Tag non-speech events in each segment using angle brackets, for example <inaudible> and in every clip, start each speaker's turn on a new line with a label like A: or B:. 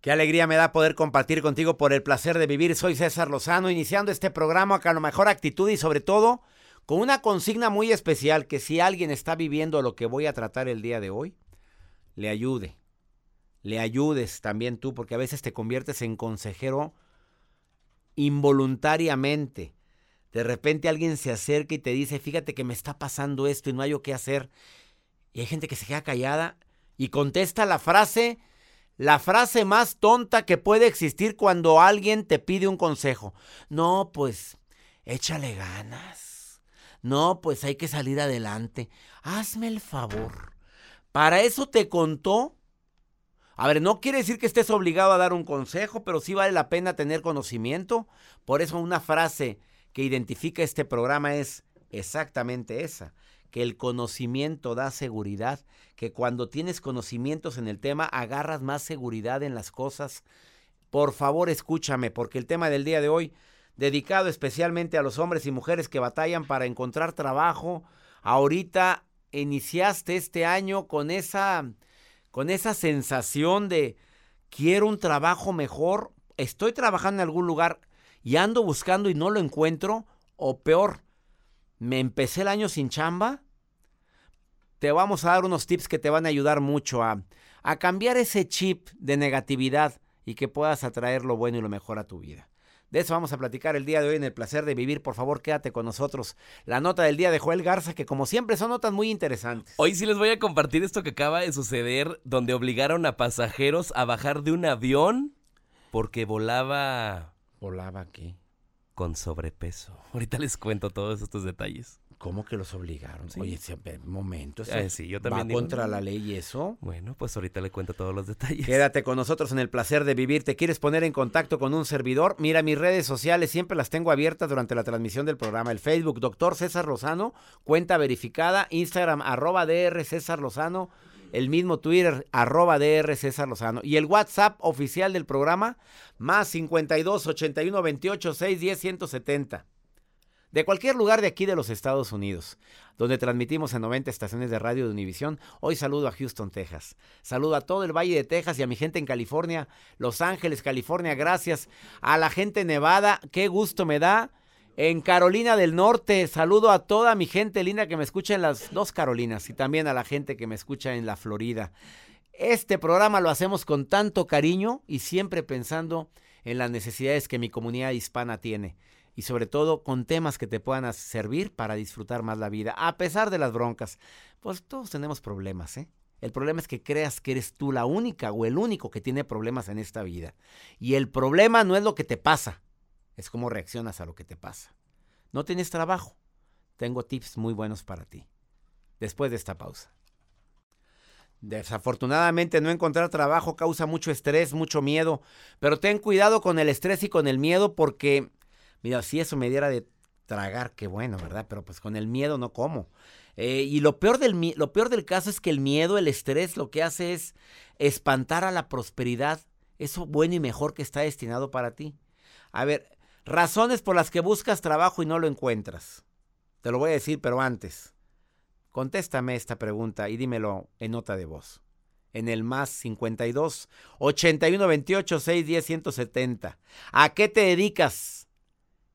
A: Qué alegría me da poder compartir contigo por el placer de vivir. Soy César Lozano, iniciando este programa con la mejor actitud y sobre todo con una consigna muy especial que si alguien está viviendo lo que voy a tratar el día de hoy, le ayude. Le ayudes también tú, porque a veces te conviertes en consejero involuntariamente. De repente alguien se acerca y te dice, fíjate que me está pasando esto y no hay qué hacer. Y hay gente que se queda callada y contesta la frase la frase más tonta que puede existir cuando alguien te pide un consejo. No, pues, échale ganas. No, pues hay que salir adelante. Hazme el favor. ¿Para eso te contó? A ver, no quiere decir que estés obligado a dar un consejo, pero sí vale la pena tener conocimiento. Por eso una frase que identifica este programa es exactamente esa que el conocimiento da seguridad, que cuando tienes conocimientos en el tema agarras más seguridad en las cosas. Por favor, escúchame, porque el tema del día de hoy, dedicado especialmente a los hombres y mujeres que batallan para encontrar trabajo, ahorita iniciaste este año con esa con esa sensación de quiero un trabajo mejor, estoy trabajando en algún lugar y ando buscando y no lo encuentro, o peor, me empecé el año sin chamba, te vamos a dar unos tips que te van a ayudar mucho a, a cambiar ese chip de negatividad y que puedas atraer lo bueno y lo mejor a tu vida. De eso vamos a platicar el día de hoy en el placer de vivir. Por favor, quédate con nosotros. La nota del día de Joel Garza, que como siempre son notas muy interesantes.
B: Hoy sí les voy a compartir esto que acaba de suceder, donde obligaron a pasajeros a bajar de un avión porque volaba...
A: ¿Volaba qué?
B: Con sobrepeso. <laughs> Ahorita les cuento todos estos detalles.
A: ¿Cómo que los obligaron? Oye, un momento.
B: Eh, sí, yo también
A: ¿Va contra la ley eso?
B: Bueno, pues ahorita le cuento todos los detalles.
A: Quédate con nosotros en el placer de vivir. ¿Te quieres poner en contacto con un servidor? Mira, mis redes sociales siempre las tengo abiertas durante la transmisión del programa. El Facebook, doctor César Lozano, cuenta verificada. Instagram, arroba DR César Lozano el mismo Twitter, arroba DR César Lozano. Y el WhatsApp oficial del programa, más 52 81 28 610 170. De cualquier lugar de aquí de los Estados Unidos, donde transmitimos en 90 estaciones de radio de Univisión, hoy saludo a Houston, Texas. Saludo a todo el Valle de Texas y a mi gente en California, Los Ángeles, California, gracias. A la gente Nevada, qué gusto me da en Carolina del Norte. Saludo a toda mi gente linda que me escucha en las dos Carolinas y también a la gente que me escucha en la Florida. Este programa lo hacemos con tanto cariño y siempre pensando en las necesidades que mi comunidad hispana tiene y sobre todo con temas que te puedan servir para disfrutar más la vida, a pesar de las broncas. Pues todos tenemos problemas, ¿eh? El problema es que creas que eres tú la única o el único que tiene problemas en esta vida. Y el problema no es lo que te pasa, es cómo reaccionas a lo que te pasa. No tienes trabajo. Tengo tips muy buenos para ti. Después de esta pausa. Desafortunadamente no encontrar trabajo causa mucho estrés, mucho miedo, pero ten cuidado con el estrés y con el miedo porque, mira, si eso me diera de tragar, qué bueno, ¿verdad? Pero pues con el miedo no como. Eh, y lo peor, del, lo peor del caso es que el miedo, el estrés, lo que hace es espantar a la prosperidad, eso bueno y mejor que está destinado para ti. A ver, Razones por las que buscas trabajo y no lo encuentras. Te lo voy a decir, pero antes. Contéstame esta pregunta y dímelo en nota de voz. En el más 52 81 28 6 10 170. ¿A qué te dedicas?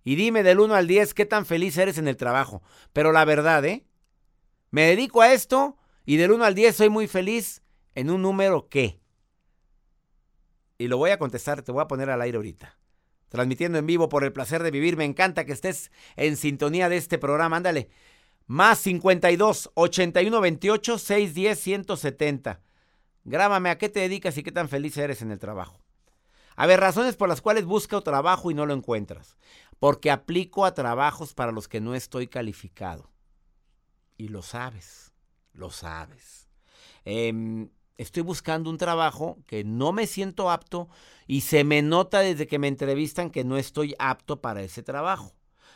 A: Y dime del 1 al 10 qué tan feliz eres en el trabajo. Pero la verdad, ¿eh? Me dedico a esto y del 1 al 10 soy muy feliz en un número qué. Y lo voy a contestar, te voy a poner al aire ahorita transmitiendo en vivo por el placer de vivir. Me encanta que estés en sintonía de este programa. Ándale. Más 52 81 28 610 170. Grábame a qué te dedicas y qué tan feliz eres en el trabajo. A ver, razones por las cuales busco trabajo y no lo encuentras. Porque aplico a trabajos para los que no estoy calificado. Y lo sabes, lo sabes. Eh, estoy buscando un trabajo que no me siento apto y se me nota desde que me entrevistan que no estoy apto para ese trabajo.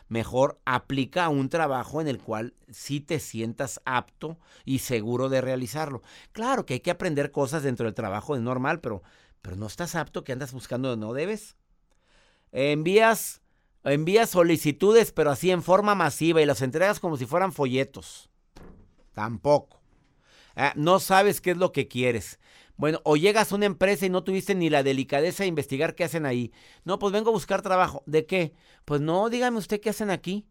A: Mejor aplica un trabajo en el cual sí te sientas apto y seguro de realizarlo. Claro que hay que aprender cosas dentro del trabajo, es normal, pero, pero no estás apto, que andas buscando no debes. Envías, envías solicitudes, pero así en forma masiva y las entregas como si fueran folletos. Tampoco. Ah, no sabes qué es lo que quieres. Bueno, o llegas a una empresa y no tuviste ni la delicadeza de investigar qué hacen ahí. No, pues vengo a buscar trabajo. ¿De qué? Pues no, dígame usted qué hacen aquí.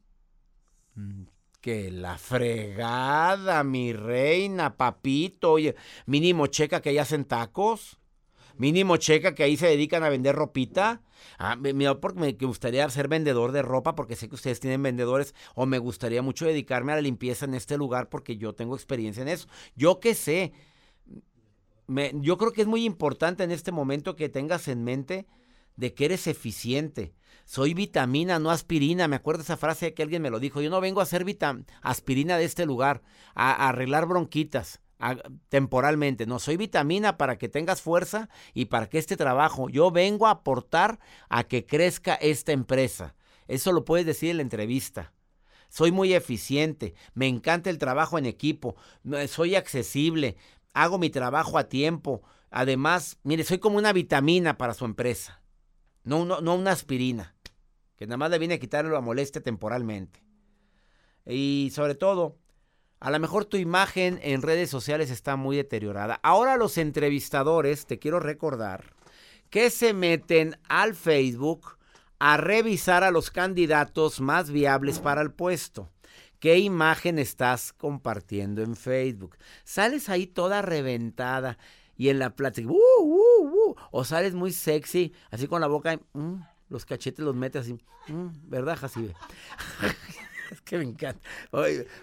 A: Mm, que la fregada, mi reina, papito. Oye, mínimo checa que ahí hacen tacos. Mínimo checa que ahí se dedican a vender ropita. Ah, me, me- gustaría ser vendedor de ropa porque sé que ustedes tienen vendedores o me gustaría mucho dedicarme a la limpieza en este lugar porque yo tengo experiencia en eso. Yo qué sé. Yo creo que es muy importante en este momento que tengas en mente de que eres eficiente. Soy vitamina, no aspirina. Me acuerdo esa frase que alguien me lo dijo. Yo no vengo a vitam- aspirina de este lugar, a, arreglar bronquitas temporalmente. No, soy vitamina para que tengas fuerza y para que este trabajo, yo vengo a aportar a que crezca esta empresa. Eso lo puedes decir en la entrevista. Soy muy eficiente, me encanta el trabajo en equipo, soy accesible, hago mi trabajo a tiempo. Además, mire, soy como una vitamina para su empresa, no, no, no una aspirina, que nada más le viene a quitarle la molestia temporalmente. Y sobre todo, a lo mejor tu imagen en redes sociales está muy deteriorada. Ahora los entrevistadores, te quiero recordar, que se meten al Facebook a revisar a los candidatos más viables para el puesto. ¿Qué imagen estás compartiendo en Facebook? Sales ahí toda reventada y en la plática, "Uh, uh, uh", o sales muy sexy, así con la boca, mm, los cachetes los metes así, mm, ¿verdad, Jacibe? <laughs> <laughs> es que me encanta.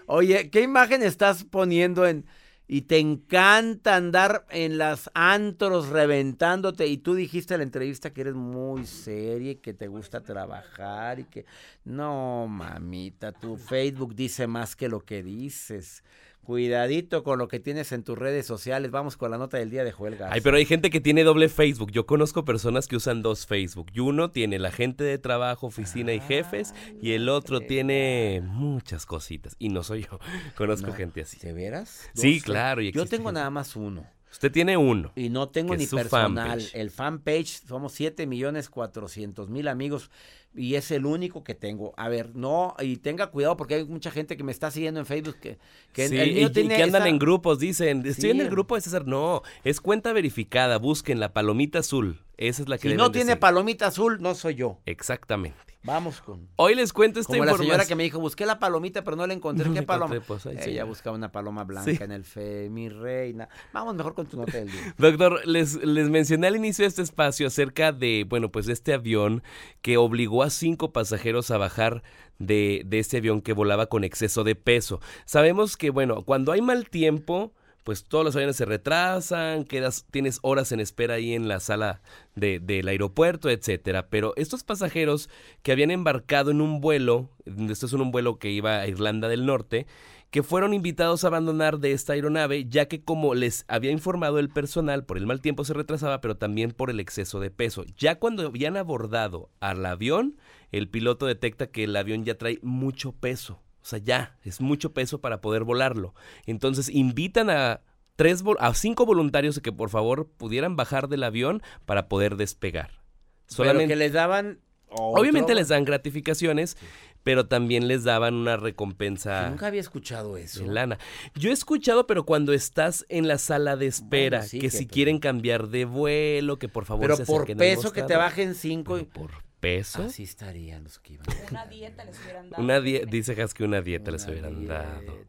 A: Oye, ¿qué imagen estás poniendo en... Y te encanta andar en las antros reventándote. Y tú dijiste en la entrevista que eres muy seria y que te gusta trabajar y que... No, mamita, tu Facebook dice más que lo que dices. Cuidadito con lo que tienes en tus redes sociales. Vamos con la nota del día de Joel Garza.
B: Ay, pero hay gente que tiene doble Facebook. Yo conozco personas que usan dos Facebook. Y uno tiene la gente de trabajo, oficina y jefes. Y el otro tiene muchas cositas. Y no soy yo. <laughs> Conozco
A: No,
B: gente así.
A: ¿De veras?
B: Sí,
A: Dos,
B: claro, y
A: Yo tengo
B: gente.
A: nada más uno.
B: Usted tiene uno.
A: Y no tengo ni personal.
B: fanpage.
A: El fanpage, somos 7 millones 400 mil amigos y es el único que tengo. A ver, no, y tenga cuidado porque hay mucha gente que me está siguiendo en Facebook que, que
B: Sí,
A: el
B: y,
A: mío
B: y
A: tiene
B: que andan
A: esta-
B: en grupos, dicen. Estoy en el grupo de César. No, es cuenta verificada. Busquen la palomita azul. Esa es la que
A: Si no tiene
B: seguir.
A: palomita azul, no soy yo.
B: Exactamente.
A: Vamos con...
B: Hoy les cuento esta
A: Como la
B: información.
A: señora que me dijo, busqué la palomita, pero no la encontré.
B: No
A: ¿Qué
B: la
A: paloma?
B: encontré, pues.
A: Ella buscaba una paloma blanca
B: Sí.
A: en el fe, mi reina. Vamos mejor con tu nota del día. <laughs>
B: Doctor, les, les mencioné al inicio de este espacio acerca de, bueno, pues de este avión que obligó a cinco pasajeros a bajar de, de este avión que volaba con exceso de peso. Sabemos que, bueno, cuando hay mal tiempo, pues todos los aviones se retrasan, quedas, tienes horas en espera ahí en la sala de- del aeropuerto, etcétera. Pero estos pasajeros que habían embarcado en un vuelo, esto es un vuelo que iba a Irlanda del Norte, que fueron invitados a abandonar de esta aeronave, ya que como les había informado el personal, por el mal tiempo se retrasaba, pero también por el exceso de peso. Ya cuando habían abordado al avión, el piloto detecta que el avión ya trae mucho peso. O sea, ya, es mucho peso para poder volarlo. Entonces invitan a tres a cinco voluntarios que por favor pudieran bajar del avión para poder despegar.
A: Pero
B: Solamente
A: que les daban...
B: Obviamente les dan gratificaciones, pero también les daban una recompensa
A: Yo Nunca había escuchado eso.
B: de lana. Yo he escuchado, pero cuando estás en la sala de espera,
A: Bueno, sí,
B: que,
A: que
B: si quieren cambiar de vuelo, que por favor
A: Pero
B: se
A: por peso que te bajen cinco...
B: Pero por peso.
A: Así estarían los que iban.
C: Una dieta les hubieran dado.
B: Una die- dice Has que una dieta les hubieran
A: dieta.
B: dado.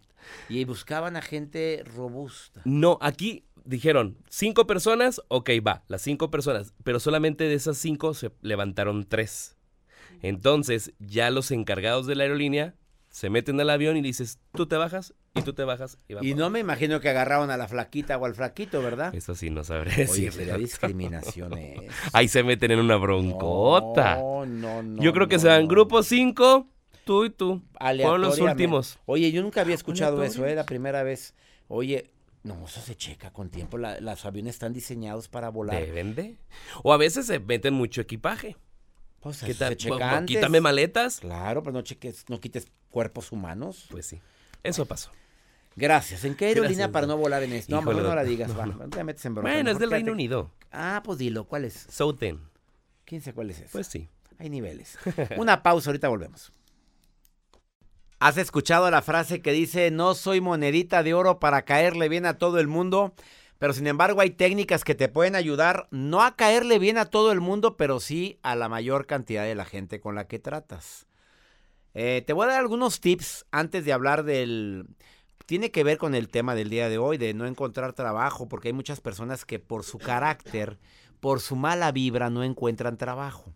A: Y buscaban a gente robusta.
B: No, aquí dijeron cinco personas, ok, va, las cinco personas, pero solamente de esas cinco se levantaron tres. Entonces, ya los encargados de la aerolínea se meten al avión y dices, tú te bajas y tú te bajas. Y, va
A: Y no me imagino que agarraban a la flaquita o al flaquito, ¿verdad?
B: Eso sí, no sabré
A: Oye, sería discriminación eso. <laughs>
B: Ahí se meten en una broncota.
A: No, no, no.
B: Yo creo que
A: no,
B: se dan
A: no.
B: grupo 5, tú y tú. Fueron los últimos.
A: Oye, yo nunca había escuchado eso. ¿eh? La primera vez. Oye, no, eso se checa con tiempo. La- los aviones están diseñados para volar.
B: Deben de. O a veces se meten mucho equipaje.
A: Pues
B: ¿Qué tal?
A: se checa antes.
B: Quítame maletas.
A: Claro, pero no cheques, no quites cuerpos humanos.
B: Pues sí. Eso pasó.
A: Gracias. ¿En qué aerolínea
B: Gracias,
A: para no volar en esto? No, mejor no la digas,
B: No,
A: va.
B: no.
A: Te metes en bronca.
B: Bueno, es del Reino Unido.
A: Ah, pues dilo, ¿cuál es?
B: Souten.
A: ¿Quién sabe cuál es ese?
B: Pues sí.
A: Hay niveles. <laughs> Una pausa, ahorita volvemos. ¿Has escuchado la frase que dice, no soy monedita de oro para caerle bien a todo el mundo? Pero sin embargo hay técnicas que te pueden ayudar no a caerle bien a todo el mundo, pero sí a la mayor cantidad de la gente con la que tratas. Eh, te voy a dar algunos tips antes de hablar del... Tiene que ver con el tema del día de hoy, de no encontrar trabajo, porque hay muchas personas que por su carácter, por su mala vibra, no encuentran trabajo.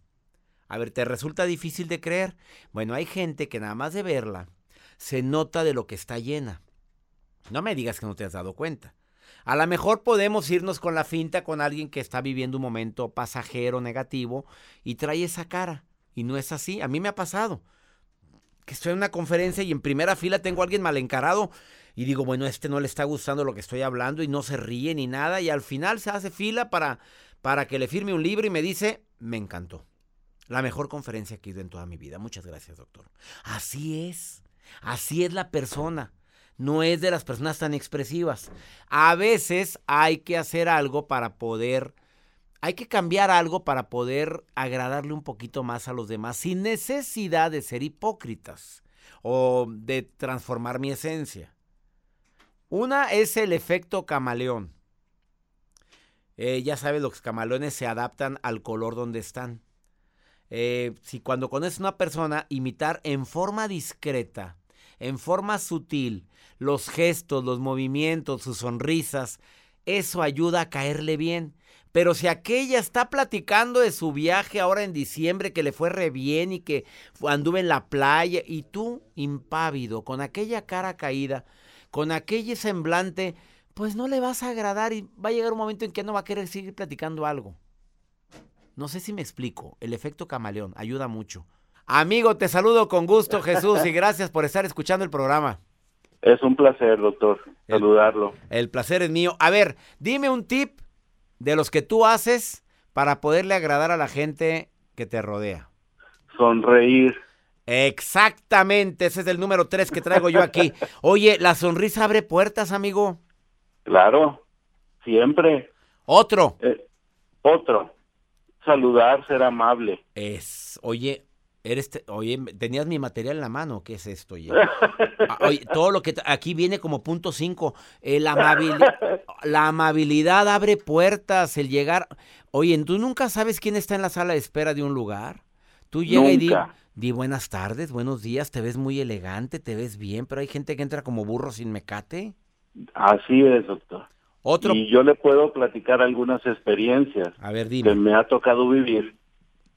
A: A ver, ¿te resulta difícil de creer? Bueno, hay gente que nada más de verla se nota de lo que está llena. No me digas que no te has dado cuenta. A lo mejor podemos irnos con la finta con alguien que está viviendo un momento pasajero, negativo, y trae esa cara. Y no es así. A mí me ha pasado. Que estoy en una conferencia y en primera fila tengo a alguien mal encarado y digo, bueno, este no le está gustando lo que estoy hablando y no se ríe ni nada. Y al final se hace fila para, para que le firme un libro y me dice, me encantó. La mejor conferencia que he ido en toda mi vida. Muchas gracias, doctor. Así es. Así es la persona no es de las personas tan expresivas. A veces hay que hacer algo para poder, hay que cambiar algo para poder agradarle un poquito más a los demás sin necesidad de ser hipócritas o de transformar mi esencia. Una es el efecto camaleón. Eh, ya sabes, los camaleones se adaptan al color donde están. Eh, si cuando conoces a una persona, imitar en forma discreta, en forma sutil, los gestos, los movimientos, sus sonrisas, eso ayuda a caerle bien. Pero si aquella está platicando de su viaje ahora en diciembre que le fue re bien y que anduve en la playa y tú impávido, con aquella cara caída, con aquel semblante, pues no le vas a agradar y va a llegar un momento en que no va a querer seguir platicando algo. No sé si me explico, el efecto camaleón ayuda mucho. Amigo, te saludo con gusto <laughs> Jesús y gracias por estar escuchando el programa.
C: Es un placer, doctor, saludarlo.
A: El, placer es mío. A ver, dime un tip de los que tú haces para poderle agradar a la gente que te rodea.
C: Sonreír.
A: Exactamente, ese es el número tres que traigo yo aquí. Oye, ¿la sonrisa abre puertas, amigo?
C: Claro, siempre.
A: Otro.
C: Eh, otro. Saludar, ser amable.
A: Es, oye, Eres, oye, ¿tenías mi material en la mano? ¿Qué es esto? Ah, oye? todo lo que aquí viene como punto cinco. La, la amabilidad abre puertas, el llegar. Oye, ¿tú nunca sabes quién está en la sala de espera de un lugar? Tú llegas y di, di, buenas tardes, buenos días, te ves muy elegante, te ves bien, pero hay gente que entra como burro sin mecate.
C: Así es, doctor.
A: Otro...
C: Y yo le puedo platicar algunas experiencias
A: a ver, dime.
C: que me ha tocado vivir,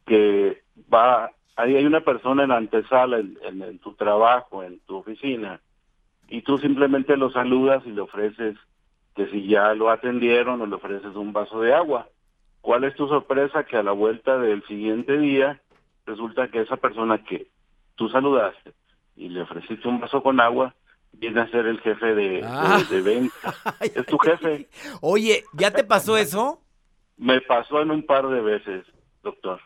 C: que va ahí hay una persona en la antesala, en, tu trabajo, en tu oficina, y tú simplemente lo saludas y le ofreces que si ya lo atendieron o le ofreces un vaso de agua. ¿Cuál es tu sorpresa? Que a la vuelta del siguiente día resulta que esa persona que tú saludaste y le ofreciste un vaso con agua, viene a ser el jefe de, ah. <laughs> venta. es tu jefe.
A: Oye, ¿ya te pasó eso?
C: Me pasó en un par de veces, doctor.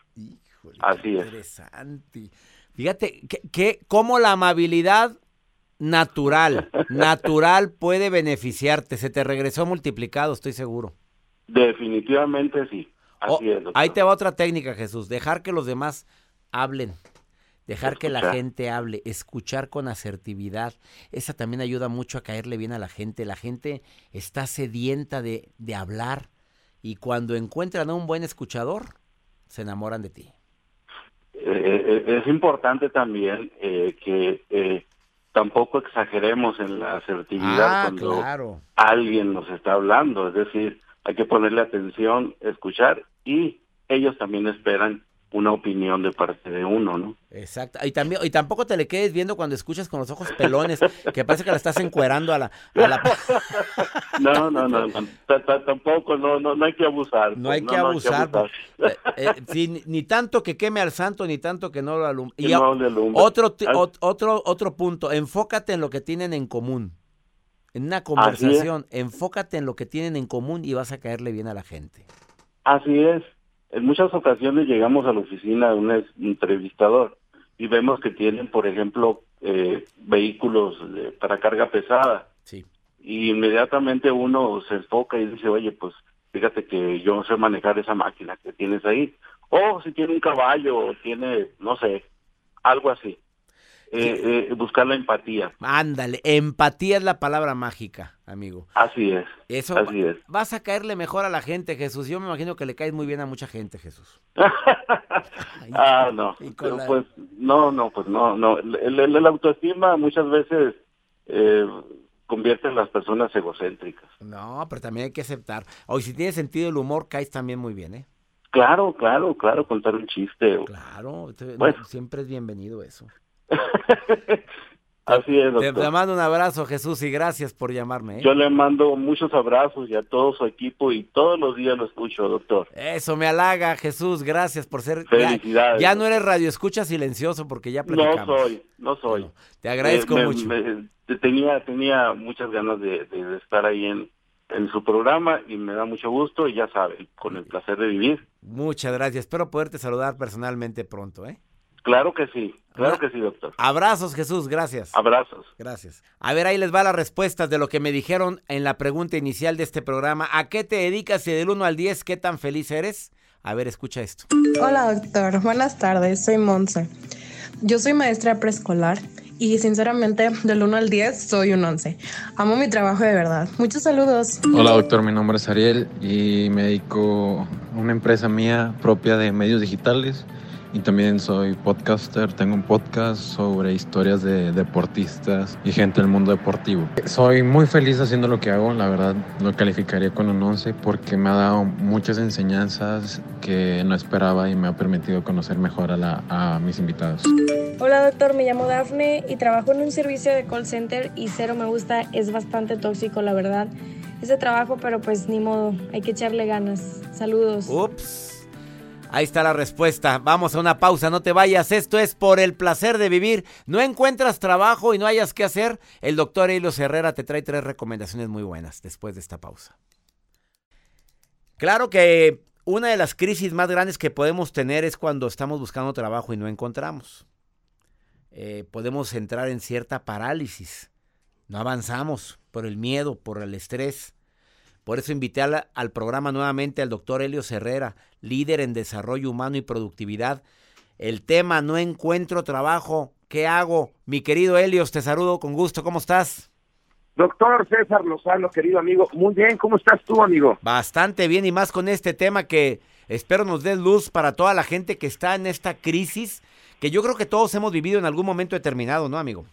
C: Así es.
A: Interesante. Fíjate, que, cómo la amabilidad natural, <laughs> natural puede beneficiarte. Se te regresó multiplicado, estoy seguro.
C: Definitivamente sí. Así es,
A: ahí te va otra técnica, Jesús. Dejar que los demás hablen. Dejar que la gente hable, escuchar con asertividad. Esa también ayuda mucho a caerle bien a la gente. La gente está sedienta de, de hablar y cuando encuentran a un buen escuchador, se enamoran de ti.
C: Eh, eh, es importante también eh, que tampoco exageremos en la asertividad
A: ah,
C: cuando alguien nos está hablando, es decir, hay que ponerle atención, escuchar y ellos también esperan una opinión de parte de uno, ¿no?
A: Exacto. Y también y tampoco te le quedes viendo cuando escuchas con los ojos pelones, que parece que la estás encuerando a la... <laughs>
C: no, no, no, tampoco, no, no, no hay que abusar.
A: No hay que abusar. Eh, eh, ni tanto que queme al santo, ni tanto que no lo alumbre. Y otro, otro, otro punto, enfócate en lo que tienen en común. En una conversación, enfócate en lo que tienen en común y vas a caerle bien a la gente.
C: Así es. En muchas ocasiones llegamos a la oficina de un entrevistador y vemos que tienen, por ejemplo, eh, vehículos para carga pesada.
A: Sí.
C: Y inmediatamente uno se enfoca y dice, oye, pues fíjate que yo no sé manejar esa máquina que tienes ahí. O si tiene un caballo o tiene, no sé, algo así. Eh, eh, buscar la empatía.
A: Ándale, empatía es la palabra mágica, amigo.
C: Así es.
A: Eso
C: así es.
A: vas a caerle mejor a la gente, Jesús. Yo me imagino que le caes muy bien a mucha gente, Jesús. <laughs>
C: ah, no. <laughs> Pues no, no, pues no, no. El, el, autoestima muchas veces eh, convierte en las personas egocéntricas.
A: No, pero también hay que aceptar. Hoy si tienes sentido el humor, caes también muy bien, ¿eh?
C: Claro, claro, claro, contar un chiste.
A: Claro, siempre es bienvenido eso. <laughs>
C: Así es, doctor.
A: Te, mando un abrazo, Jesús, y gracias por llamarme. ¿eh?
C: Yo le mando muchos abrazos y a todo su equipo y todos los días lo escucho, doctor.
A: Eso me halaga, Jesús, gracias por ser...
C: Felicidades.
A: Ya, no eres radio escucha silencioso porque ya platicamos.
C: No soy, no soy.
A: te agradezco mucho.
C: tenía, tenía muchas ganas de, estar ahí en, en su programa y me da mucho gusto y ya sabe, con el placer de vivir.
A: Muchas gracias, espero poderte saludar personalmente pronto, ¿eh?
C: Claro que sí, claro que sí, doctor.
A: Abrazos, Jesús, gracias.
C: Abrazos.
A: Gracias. A ver, ahí les va las respuestas de lo que me dijeron en la pregunta inicial de este programa. ¿A qué te dedicas y del 1 al 10 qué tan feliz eres? A ver, escucha esto.
D: Hola, doctor. Buenas tardes. Soy Monza. Yo soy maestra preescolar y sinceramente del 1 al 10 soy un 11. Amo mi trabajo de verdad. Muchos saludos.
E: Hola doctor, mi nombre es Ariel y me dedico a una empresa mía propia de medios digitales y también soy podcaster. Tengo un podcast sobre historias de deportistas y gente del mundo deportivo. Soy muy feliz haciendo lo que hago, la verdad lo calificaría con un 11 porque me ha dado muchas enseñanzas que no esperaba y me ha permitido conocer mejor a, la, a mis invitados.
F: Hola doctor, me llamo Dafne y trabajo en un servicio de call center y cero me gusta, es bastante tóxico la verdad. Ese trabajo, pero pues ni modo, hay que echarle ganas. Saludos.
A: Ups. Ahí está la respuesta. Vamos a una pausa, no te vayas. Esto es por el placer de vivir. No encuentras trabajo y no hayas que hacer. El doctor Helios Herrera te trae tres recomendaciones muy buenas después de esta pausa. Claro que una de las crisis más grandes que podemos tener es cuando estamos buscando trabajo y no encontramos. Eh, podemos entrar en cierta parálisis. No avanzamos por el miedo, por el estrés. Por eso invité al, programa nuevamente al doctor Helio Herrera, líder en desarrollo humano y productividad. El tema, no encuentro trabajo, ¿qué hago? Mi querido Helios, te saludo con gusto, ¿cómo estás?
G: Doctor César Lozano, querido amigo, muy bien, ¿cómo estás tú, amigo?
A: Bastante bien y más con este tema que espero nos dé luz para toda la gente que está en esta crisis que yo creo que todos hemos vivido en algún momento determinado, ¿no, amigo?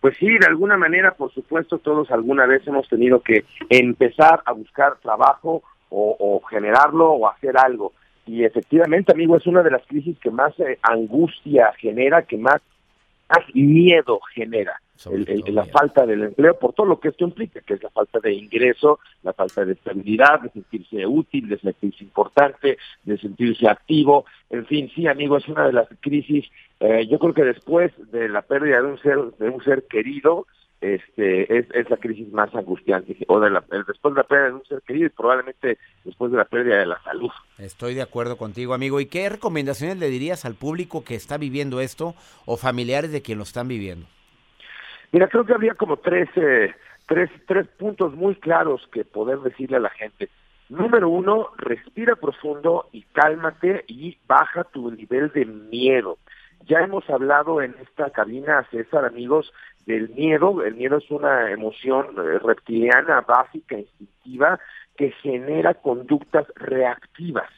G: Pues sí, de alguna manera, por supuesto, todos alguna vez hemos tenido que empezar a buscar trabajo o, generarlo o hacer algo. Y efectivamente, amigo, es una de las crisis que más eh, angustia genera, que más, más miedo genera la falta del empleo, por todo lo que esto implica, que es la falta de ingreso, la falta de estabilidad, de sentirse útil, de sentirse importante, de sentirse activo. En fin, sí, amigo, es una de las crisis. Eh, yo creo que después de la pérdida de un ser, de un ser querido, este es, es la crisis más angustiante o de la, después de la pérdida de un ser querido y probablemente después de la pérdida de la salud.
A: Estoy de acuerdo contigo, amigo. ¿Y qué recomendaciones le dirías al público que está viviendo esto o familiares de quien lo están viviendo?
G: Mira, creo que había como tres, eh, tres, tres puntos muy claros que poder decirle a la gente. Número uno, respira profundo y cálmate y baja tu nivel de miedo. Ya hemos hablado en esta cabina, César, amigos, del miedo. El miedo es una emoción eh, reptiliana, básica, instintiva, que genera conductas reactivas.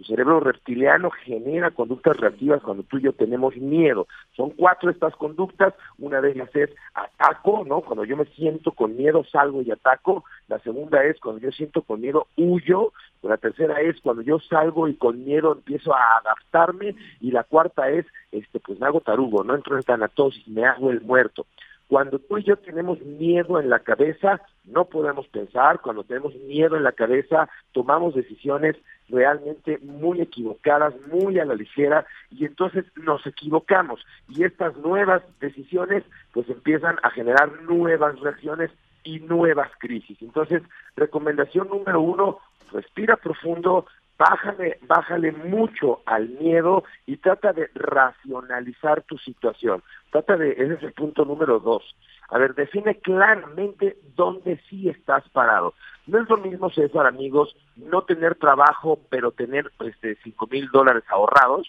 G: Tu cerebro reptiliano genera conductas reactivas cuando tú y yo tenemos miedo. Son cuatro estas conductas. Una de ellas es ataco, ¿no? Cuando yo me siento con miedo, salgo y ataco. La segunda es cuando yo siento con miedo, huyo. La tercera es cuando yo salgo y con miedo empiezo a adaptarme. Y la cuarta es, este, pues me hago tarugo, no entro en tanatosis, me hago el muerto. Cuando tú y yo tenemos miedo en la cabeza, no podemos pensar. Cuando tenemos miedo en la cabeza, tomamos decisiones realmente muy equivocadas, muy a la ligera, y entonces nos equivocamos. Y estas nuevas decisiones pues empiezan a generar nuevas reacciones y nuevas crisis. Entonces, recomendación número uno, respira profundo, bájale, bájale mucho al miedo y trata de racionalizar tu situación. Trata de, ese es el punto número dos. A ver, define claramente dónde sí estás parado. No es lo mismo, César, amigos, no tener trabajo, pero tener este, cinco mil dólares ahorrados,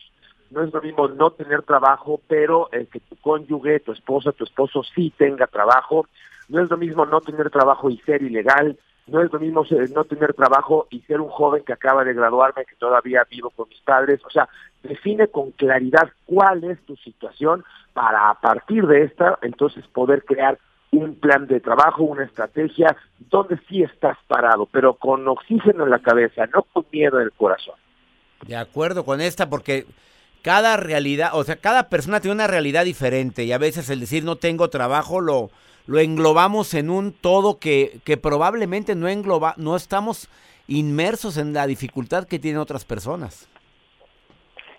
G: no es lo mismo no tener trabajo, pero que tu cónyuge, tu esposa, tu esposo sí tenga trabajo, no es lo mismo no tener trabajo y ser ilegal, no es lo mismo no tener trabajo y ser un joven que acaba de graduarme, que todavía vivo con mis padres. O sea, define con claridad cuál es tu situación para a partir de esta entonces poder crear un plan de trabajo, una estrategia donde sí estás parado, pero con oxígeno en la cabeza, no con miedo en el corazón.
A: De acuerdo con esta, porque cada realidad, o sea, cada persona tiene una realidad diferente y a veces el decir no tengo trabajo lo, lo englobamos en un todo que, que probablemente no engloba, no estamos inmersos en la dificultad que tienen otras personas.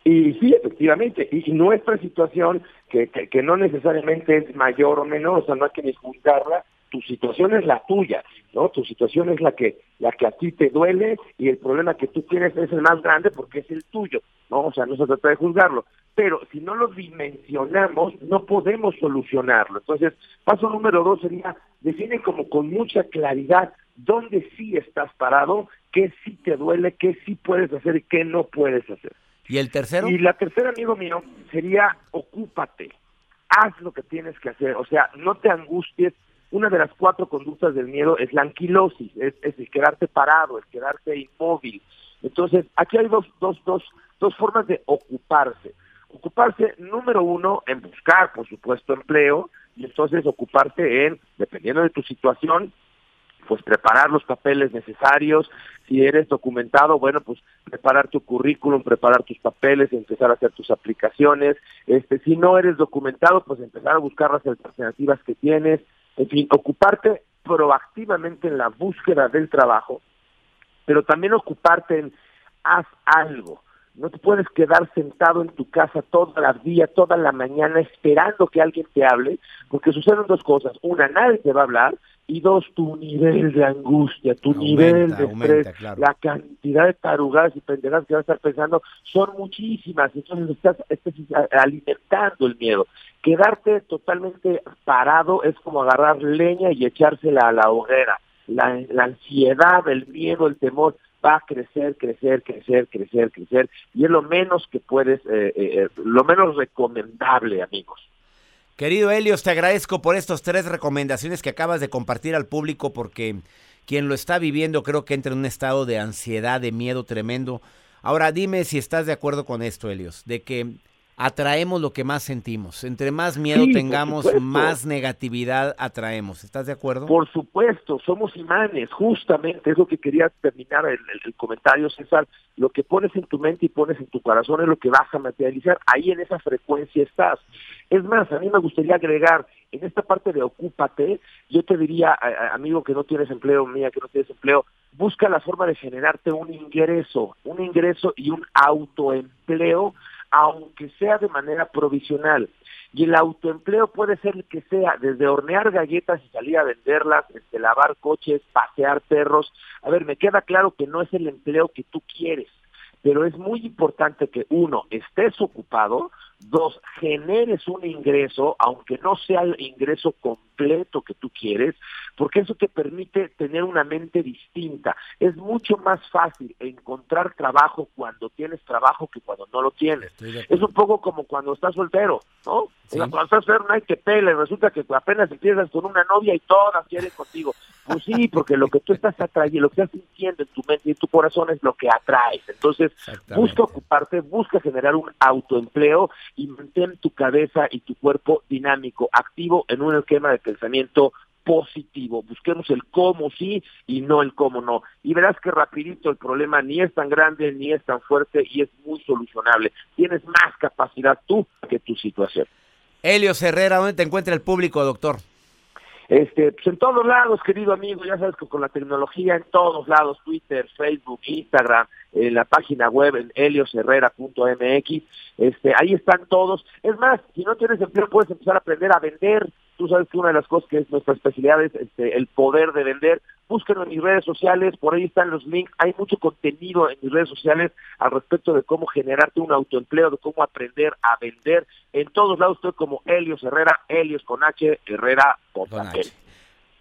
G: Y sí, efectivamente, y nuestra situación, que, que, no necesariamente es mayor o menor, o sea, no hay que ni juzgarla, tu situación es la tuya, ¿no? Tu situación es la que, la que a ti te duele y el problema que tú tienes es el más grande porque es el tuyo, ¿no? O sea, no se trata de juzgarlo. Pero si no lo dimensionamos, no podemos solucionarlo. Entonces, paso número dos sería, define como con mucha claridad dónde sí estás parado, qué sí te duele, qué sí puedes hacer y qué no puedes hacer.
A: ¿Y el tercero?
G: Y la tercera, amigo mío, sería ocúpate. Haz lo que tienes que hacer. O sea, no te angusties. Una de las cuatro conductas del miedo es la anquilosis, es, el quedarte parado, el quedarte inmóvil. Entonces, aquí hay dos, dos, dos, dos formas de ocuparse. Ocuparse, número uno, en buscar, por supuesto, empleo, y entonces ocuparse en, dependiendo de tu situación, pues preparar los papeles necesarios, si eres documentado, bueno, pues preparar tu currículum, preparar tus papeles, empezar a hacer tus aplicaciones, este, si no eres documentado, pues empezar a buscar las alternativas que tienes, en fin, ocuparte proactivamente en la búsqueda del trabajo, pero también ocuparte en haz algo. No te puedes quedar sentado en tu casa toda la día, toda la mañana esperando que alguien te hable, porque suceden dos cosas. Una, nadie te va a hablar y dos, tu nivel de angustia, tu nivel de estrés, la cantidad de tarugadas y pendejadas que vas a estar pensando son muchísimas, entonces estás, estás alimentando el miedo. Quedarte totalmente parado es como agarrar leña y echársela a la hoguera. La, ansiedad, el miedo, el temor va a crecer, crecer, crecer, crecer, crecer, y es lo menos que puedes, eh, eh, eh lo menos recomendable, amigos.
A: Querido Helios, te agradezco por estas tres recomendaciones que acabas de compartir al público porque quien lo está viviendo creo que entra en un estado de ansiedad, de miedo tremendo. Ahora dime si estás de acuerdo con esto, Helios, de que atraemos lo que más sentimos. Entre más miedo tengamos, más negatividad atraemos. ¿Estás de acuerdo?
G: Por supuesto, somos imanes, justamente, es lo que quería terminar el, el, comentario, César. Lo que pones en tu mente y pones en tu corazón es lo que vas a materializar. Ahí en esa frecuencia estás. Es más, a mí me gustaría agregar, en esta parte de ocúpate, yo te diría, amigo que no tienes empleo, mía que no tienes empleo, busca la forma de generarte un ingreso, un ingreso y un autoempleo aunque sea de manera provisional. Y el autoempleo puede ser que sea desde hornear galletas y salir a venderlas, desde lavar coches, pasear perros. A ver, me queda claro que no es el empleo que tú quieres, pero es muy importante que uno estés ocupado, dos generes un ingreso, aunque no sea el ingreso completo que tú quieres, porque eso te permite tener una mente distinta. Es mucho más fácil encontrar trabajo cuando tienes trabajo que cuando no lo tienes. Es un poco como cuando estás soltero, ¿no? Cuando estás soltero no hay que pele, resulta que apenas empiezas con una novia y todas quieren contigo. Pues sí, porque lo que tú estás atrayendo, lo que estás sintiendo en tu mente y en tu corazón es lo que atraes. Entonces, busca ocuparte, busca generar un autoempleo y mantén tu cabeza y tu cuerpo dinámico, activo en un esquema de pensamiento positivo. Busquemos el cómo sí y no el cómo no. Y verás que rapidito el problema ni es tan grande ni es tan fuerte y es muy solucionable. Tienes más capacidad tú que tu situación.
A: Helio Herrera, ¿dónde te encuentra el público, doctor?
G: Este, pues en todos lados, querido amigo, ya sabes que con la tecnología en todos lados, Twitter, Facebook, Instagram, en la página web en heliosherrera.mx, este, ahí están todos. Es más, si no tienes empleo puedes empezar a aprender a vender. Tú sabes que una de las cosas que es nuestra especialidad es este, el poder de vender. Búsquenlo en mis redes sociales, por ahí están los links. Hay mucho contenido en mis redes sociales al respecto de cómo generarte un autoempleo, de cómo aprender a vender. En todos lados estoy como Helios Herrera, Helios con H, Herrera con, H.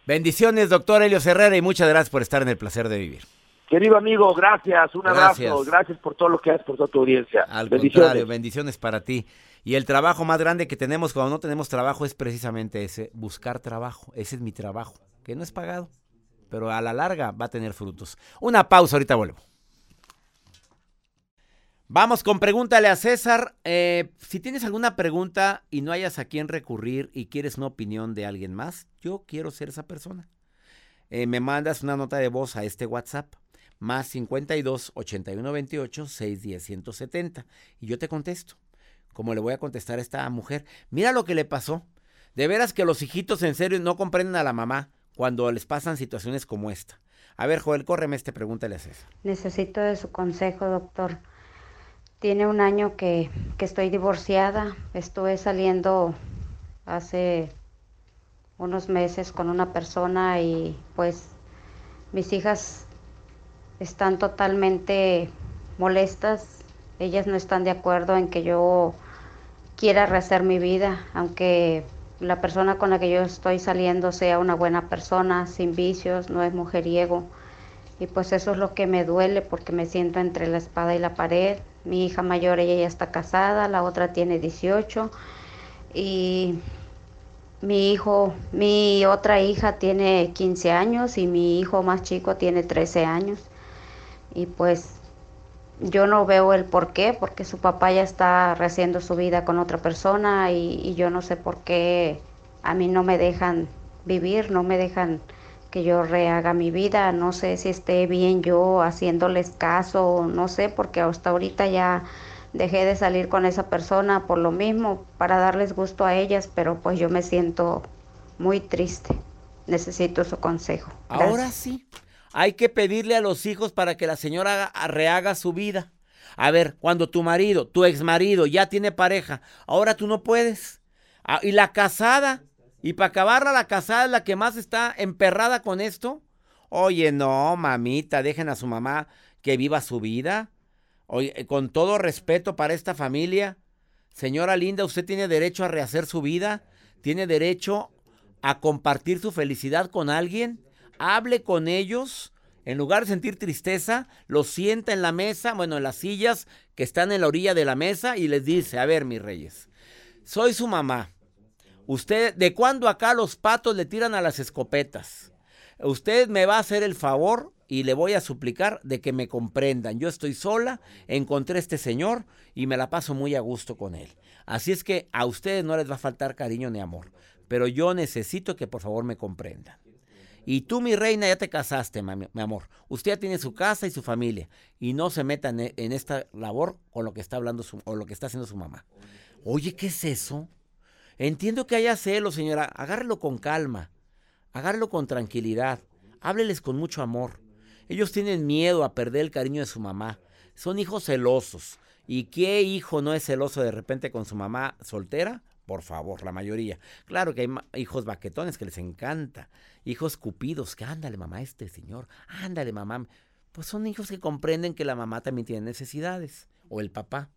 A: Bendiciones, doctor Helios Herrera, y muchas gracias por estar en el placer de vivir.
G: Querido amigo, gracias, un
A: Gracias.
G: abrazo, gracias por todo lo que haces por toda tu audiencia.
A: Al
G: Bendiciones.
A: contrario, bendiciones para ti. Y el trabajo más grande que tenemos cuando no tenemos trabajo es precisamente ese, buscar trabajo. Ese es mi trabajo, que no es pagado, pero a la larga va a tener frutos. Una pausa, ahorita vuelvo. Vamos con pregúntale a César. Eh, si tienes alguna pregunta y no hayas a quién recurrir y quieres una opinión de alguien más, yo quiero ser esa persona. Eh, me mandas una nota de voz a este WhatsApp, más 52 81 28 610 170, y yo te contesto. Como le voy a contestar a esta mujer, mira lo que le pasó. De veras que los hijitos en serio no comprenden a la mamá cuando les pasan situaciones como esta. A ver, Joel, córreme este, pregúntale a César.
H: Necesito de su consejo, doctor. Tiene un año que, que estoy divorciada. Estuve saliendo hace unos meses con una persona y pues mis hijas están totalmente molestas. Ellas no están de acuerdo en que yo quiera rehacer mi vida, aunque la persona con la que yo estoy saliendo sea una buena persona, sin vicios, no es mujeriego. Y pues eso es lo que me duele porque me siento entre la espada y la pared. Mi hija mayor, ella ya está casada, la otra tiene 18 y mi hijo, mi otra hija tiene 15 años y mi hijo más chico tiene 13 años. Y pues yo no veo el por qué, porque su papá ya está rehaciendo su vida con otra persona y, y yo no sé por qué a mí no me dejan vivir, no me dejan que yo rehaga mi vida, no sé si esté bien yo haciéndoles caso, no sé, porque hasta ahorita ya dejé de salir con esa persona por lo mismo, para darles gusto a ellas, pero pues yo me siento muy triste. Necesito su consejo.
A: Ahora sí, hay que pedirle a los hijos para que la señora haga- rehaga su vida. A ver, cuando tu marido, tu ex marido ya tiene pareja, ahora tú no puedes. Ah, y la casada, y para acabarla, la casada es la que más está emperrada con esto. Oye, no, mamita, dejen a su mamá que viva su vida. Oye, eh, con todo respeto para esta familia, señora linda, usted tiene derecho a rehacer su vida, tiene derecho a compartir su felicidad con alguien, hable con ellos, en lugar de sentir tristeza, los sienta en la mesa, bueno, en las sillas que están en la orilla de la mesa y les dice, a ver, mis reyes, soy su mamá. Usted, ¿de cuándo acá los patos le tiran a las escopetas? Usted me va a hacer el favor y le voy a suplicar de que me comprendan. Yo estoy sola, encontré este señor y me la paso muy a gusto con él. Así es que a ustedes no les va a faltar cariño ni amor, pero yo necesito que por favor me comprendan. Y tú, mi reina, ya te casaste, mi amor. Usted ya tiene su casa y su familia. Y no se metan en, en esta labor con lo que está hablando su, o lo que está haciendo su mamá. Oye, ¿qué es eso? Entiendo que haya celos, señora. Agárrelo con calma. Agárrelo con tranquilidad. Hábleles con mucho amor. Ellos tienen miedo a perder el cariño de su mamá. Son hijos celosos. ¿Y qué hijo no es celoso de repente con su mamá soltera? Por favor, la mayoría. Claro que hay hijos baquetones que les encanta. Hijos cupidos, que ándale mamá este señor, ándale mamá. Pues son hijos que comprenden que la mamá también tiene necesidades. O el papá.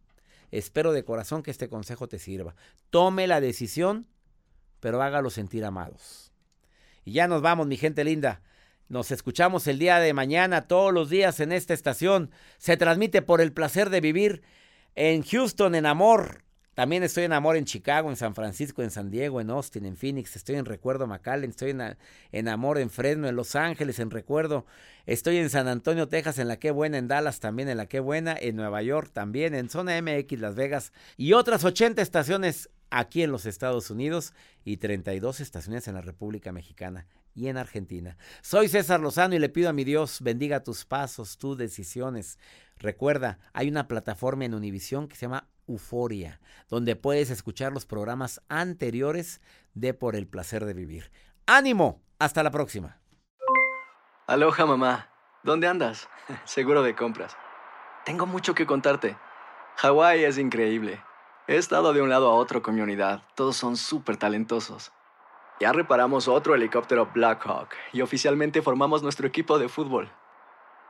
A: Espero de corazón que este consejo te sirva. Tome la decisión, pero hágalo sentir amados. Y ya nos vamos, mi gente linda. Nos escuchamos el día de mañana, todos los días en esta estación. Se transmite por el placer de vivir en Houston, en Amor. También estoy en Amor en Chicago, en San Francisco, en San Diego, en Austin, en Phoenix. Estoy en Recuerdo McAllen. Estoy en, en Amor en Fresno, en Los Ángeles, en Recuerdo. Estoy en San Antonio, Texas, en La Qué Buena, en Dallas también, en La Qué Buena, en Nueva York también, en Zona MX, Las Vegas y otras 80 estaciones aquí en los Estados Unidos y 32 estaciones en la República Mexicana y en Argentina. Soy César Lozano y le pido a mi Dios bendiga tus pasos, tus decisiones. Recuerda, hay una plataforma en Univisión que se llama Euforia, donde puedes escuchar los programas anteriores de Por el placer de vivir. ¡Ánimo! Hasta la próxima.
I: Aloha mamá, ¿dónde andas? <laughs> Seguro de compras. Tengo mucho que contarte. Hawái es increíble. He estado de un lado a otro con mi unidad. Todos son súper talentosos. Ya reparamos otro helicóptero Blackhawk y oficialmente formamos nuestro equipo de fútbol.